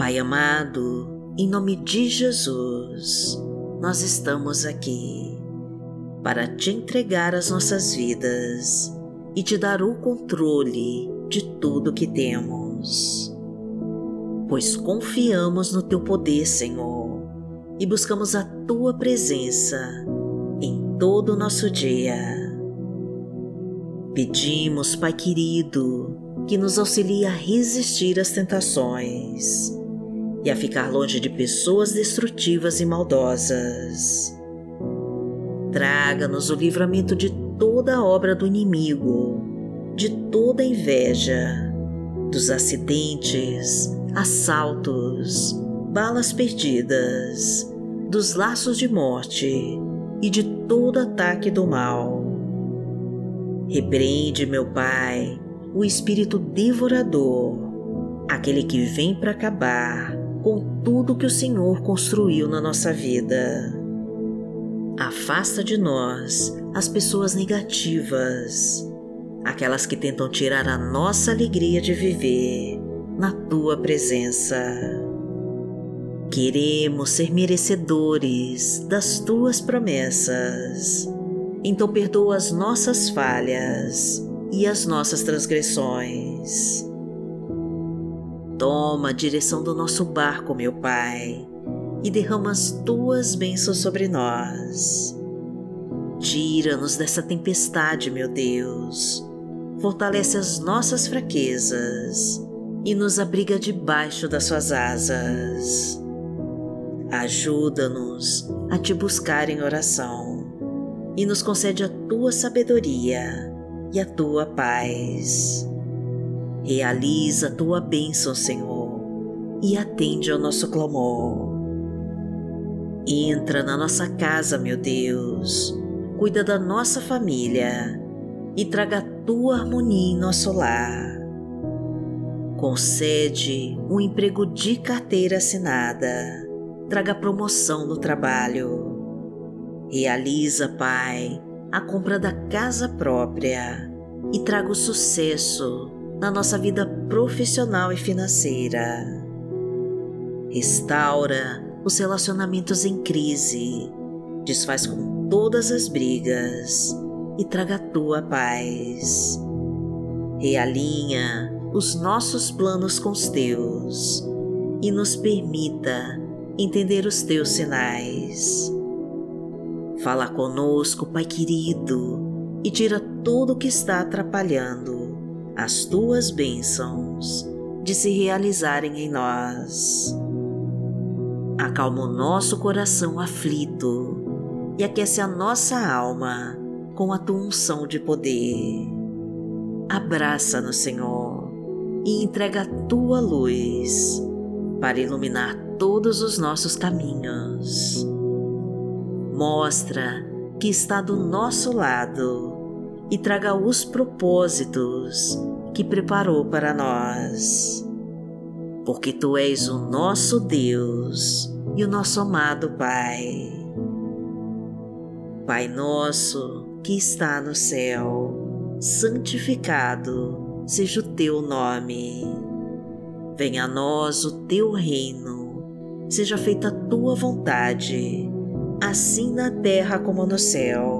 Pai amado, em nome de Jesus, nós estamos aqui para te entregar as nossas vidas e te dar o controle de tudo que temos. Pois confiamos no teu poder, Senhor, e buscamos a tua presença em todo o nosso dia. Pedimos, Pai querido, que nos auxilie a resistir às tentações e a ficar longe de pessoas destrutivas e maldosas. Traga-nos o livramento de toda obra do inimigo, de toda inveja, dos acidentes, assaltos, balas perdidas, dos laços de morte e de todo ataque do mal. Repreende, meu Pai, o espírito devorador, aquele que vem para acabar com tudo que o Senhor construiu na nossa vida. Afasta de nós as pessoas negativas, aquelas que tentam tirar a nossa alegria de viver na tua presença. Queremos ser merecedores das tuas promessas. Então perdoa as nossas falhas e as nossas transgressões. Toma a direção do nosso barco, meu Pai, e derrama as tuas bênçãos sobre nós. Tira-nos dessa tempestade, meu Deus. Fortalece as nossas fraquezas e nos abriga debaixo das suas asas. Ajuda-nos a te buscar em oração e nos concede a tua sabedoria e a tua paz. Realiza a tua bênção, Senhor, e atende ao nosso clamor. Entra na nossa casa, meu Deus, cuida da nossa família e traga a tua harmonia em nosso lar. Concede um emprego de carteira assinada, traga promoção no trabalho. Realiza, Pai, a compra da casa própria e traga o sucesso na nossa vida profissional e financeira. Restaura os relacionamentos em crise, desfaz com todas as brigas e traga a tua paz. Realinha os nossos planos com os teus e nos permita entender os teus sinais. Fala conosco, Pai querido, e tira tudo o que está atrapalhando as tuas bênçãos de se realizarem em nós. Acalma o nosso coração aflito e aquece a nossa alma com a tua unção de poder. Abraça-nos, Senhor, e entrega a tua luz para iluminar todos os nossos caminhos. Mostra que está do nosso lado e traga os propósitos que preparou para nós. Porque tu és o nosso Deus e o nosso amado Pai. Pai nosso que está no céu, santificado seja o teu nome. Venha a nós o teu reino, seja feita a tua vontade, assim na terra como no céu.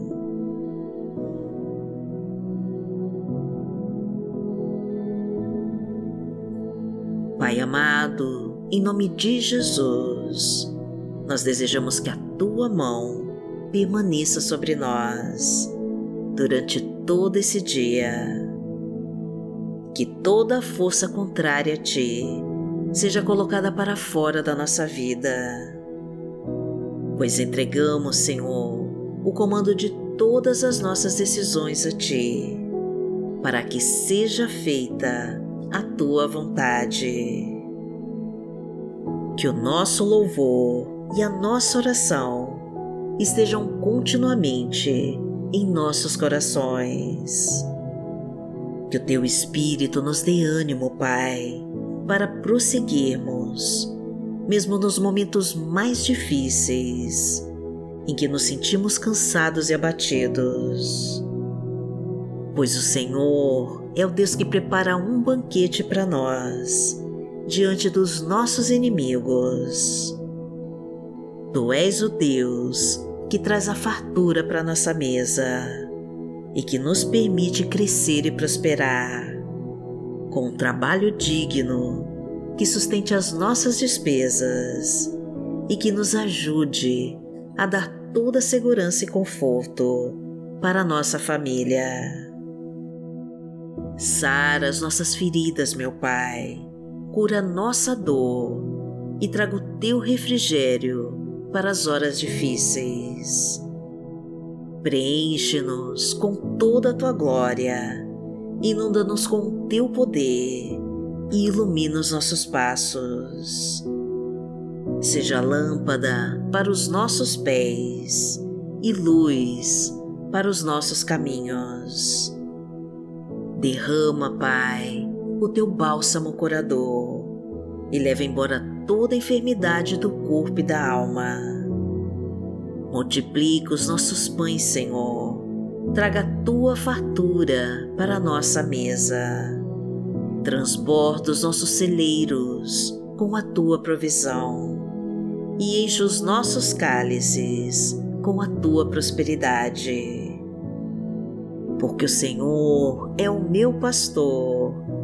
Em nome de Jesus, nós desejamos que a tua mão permaneça sobre nós durante todo esse dia. Que toda a força contrária a ti seja colocada para fora da nossa vida, pois entregamos, Senhor, o comando de todas as nossas decisões a ti, para que seja feita a tua vontade. Que o nosso louvor e a nossa oração estejam continuamente em nossos corações. Que o Teu Espírito nos dê ânimo, Pai, para prosseguirmos, mesmo nos momentos mais difíceis, em que nos sentimos cansados e abatidos. Pois o Senhor é o Deus que prepara um banquete para nós, diante dos nossos inimigos. Tu és o Deus que traz a fartura para nossa mesa e que nos permite crescer e prosperar, com um trabalho digno que sustente as nossas despesas e que nos ajude a dar toda a segurança e conforto para a nossa família. Sara as nossas feridas, meu Pai, cura nossa dor e traga o teu refrigério para as horas difíceis. Preenche-nos com toda a tua glória, inunda-nos com o teu poder e ilumina os nossos passos. Seja lâmpada para os nossos pés e luz para os nossos caminhos. Derrama, Pai, o teu bálsamo curador e leva embora toda a enfermidade do corpo e da alma Multiplica os nossos pães, Senhor. Traga a tua fartura para a nossa mesa. Transborda os nossos celeiros com a tua provisão e enche os nossos cálices com a tua prosperidade. Porque o Senhor é o meu pastor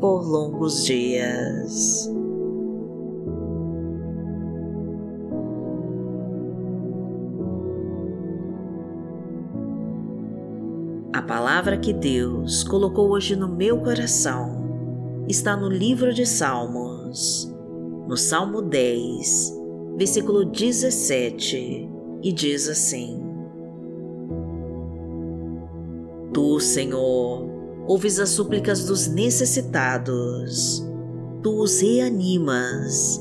por longos dias. A palavra que Deus colocou hoje no meu coração está no livro de Salmos, no Salmo 10, versículo 17, e diz assim: Tu, Senhor, ouves as súplicas dos necessitados, tu os reanimas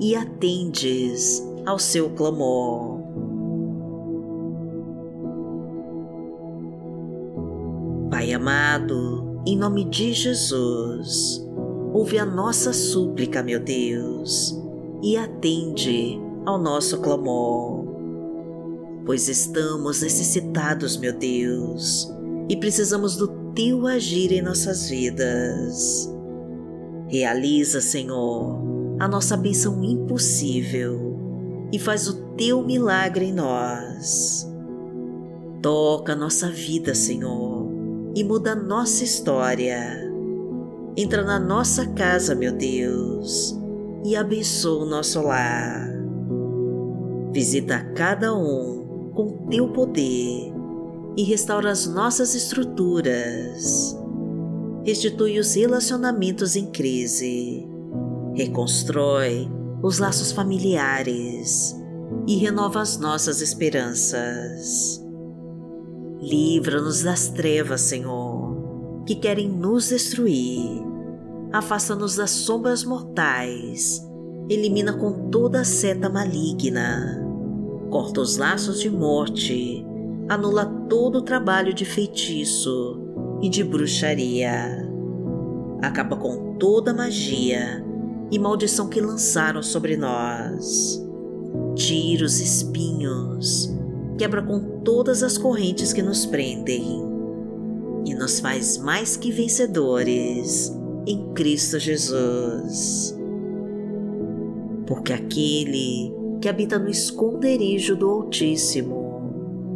e atendes ao seu clamor. Pai amado, em nome de Jesus, ouve a nossa súplica, meu Deus, e atende ao nosso clamor. Pois estamos necessitados, meu Deus, e precisamos do teu agir em nossas vidas. Realiza, Senhor, a nossa bênção impossível e faz o teu milagre em nós. Toca nossa vida, Senhor e muda a nossa história. Entra na nossa casa, meu Deus, e abençoa o nosso lar. Visita cada um com teu poder e restaura as nossas estruturas. Restitui os relacionamentos em crise. Reconstrói os laços familiares e renova as nossas esperanças. Livra-nos das trevas, Senhor, que querem nos destruir. Afasta-nos das sombras mortais. Elimina com toda a seta maligna. Corta os laços de morte. Anula todo o trabalho de feitiço e de bruxaria. Acaba com toda a magia e maldição que lançaram sobre nós. Tira os espinhos quebra com todas as correntes que nos prendem e nos faz mais que vencedores em Cristo Jesus. Porque aquele que habita no esconderijo do Altíssimo,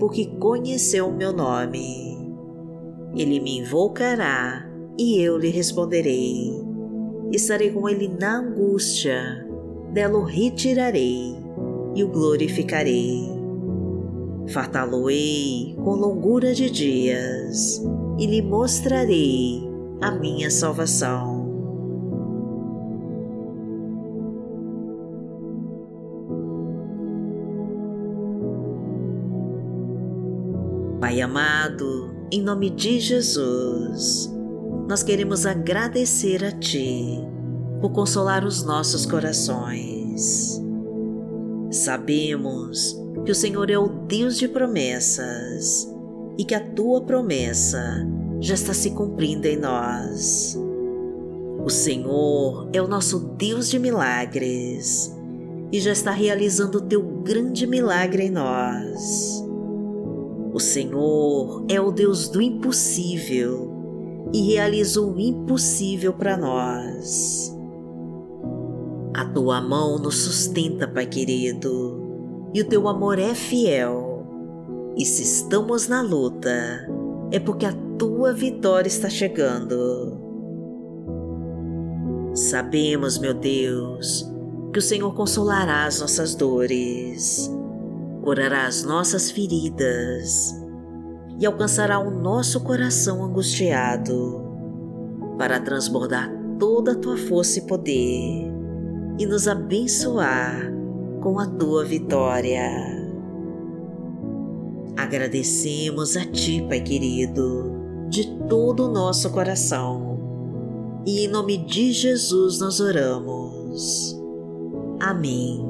porque conheceu o meu nome. Ele me invocará e eu lhe responderei. Estarei com ele na angústia, dela o retirarei e o glorificarei. Fartá-lo-ei com longura de dias e lhe mostrarei a minha salvação. Pai amado, em nome de Jesus, nós queremos agradecer a Ti por consolar os nossos corações. Sabemos que o Senhor é o Deus de promessas e que a tua promessa já está se cumprindo em nós. O Senhor é o nosso Deus de milagres e já está realizando o teu grande milagre em nós. O Senhor é o Deus do impossível e realiza o impossível para nós. A tua mão nos sustenta, Pai querido, e o teu amor é fiel e se estamos na luta, é porque a tua vitória está chegando. Sabemos, meu Deus, que o Senhor consolará as nossas dores, curará as nossas feridas e alcançará o nosso coração angustiado para transbordar toda a tua força e poder e nos abençoar com a tua vitória. Agradecemos a Ti, Pai querido, de todo o nosso coração. E em nome de Jesus nós oramos. Amém.